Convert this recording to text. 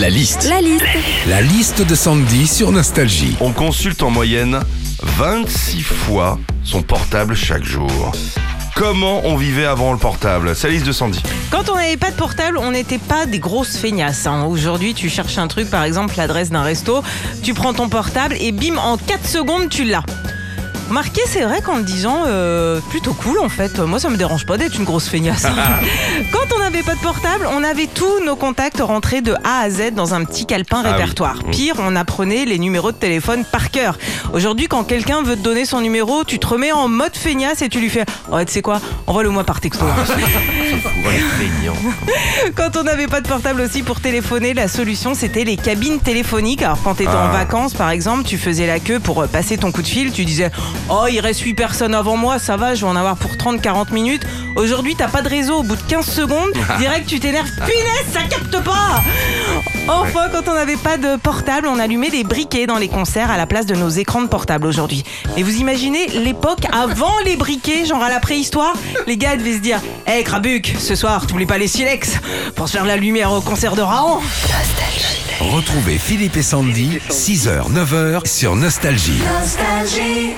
La liste. La liste. La liste de Sandy sur Nostalgie. On consulte en moyenne 26 fois son portable chaque jour. Comment on vivait avant le portable? C'est la liste de Sandy. Quand on n'avait pas de portable, on n'était pas des grosses feignasses. hein. Aujourd'hui, tu cherches un truc, par exemple l'adresse d'un resto, tu prends ton portable et bim, en 4 secondes, tu l'as. Marqué, c'est vrai qu'en le disant, euh, plutôt cool en fait. Moi, ça me dérange pas d'être une grosse feignasse. Quand on n'avait pas de portable, on avait tous nos contacts rentrés de A à Z dans un petit calepin Ah oui. répertoire. Pire, on apprenait les numéros de téléphone par cœur. Aujourd'hui, quand quelqu'un veut te donner son numéro, tu te remets en mode feignasse et tu lui fais Ouais, tu sais quoi Envoie-le-moi par texto. Quand on n'avait pas de portable aussi pour téléphoner, la solution c'était les cabines téléphoniques. Alors quand tu étais en Ah. vacances par exemple, tu faisais la queue pour euh, passer ton coup de fil, tu disais "Oh, il reste 8 personnes avant moi, ça va, je vais en avoir pour 30 40 minutes." Aujourd'hui, t'as pas de réseau au bout de 15 secondes, direct tu t'énerves, punaise, ça capte pas. Enfin, quand on n'avait pas de portable, on allumait des briquets dans les concerts à la place de nos écrans de portable aujourd'hui. Et vous imaginez l'époque avant les briquets, genre à la préhistoire Les gars devaient se dire Hé Krabuc, ce soir, t'oublies pas les silex pour se faire la lumière au concert de Raon? Retrouvez Philippe et Sandy, 6h, 9h sur Nostalgie. Nostalgie.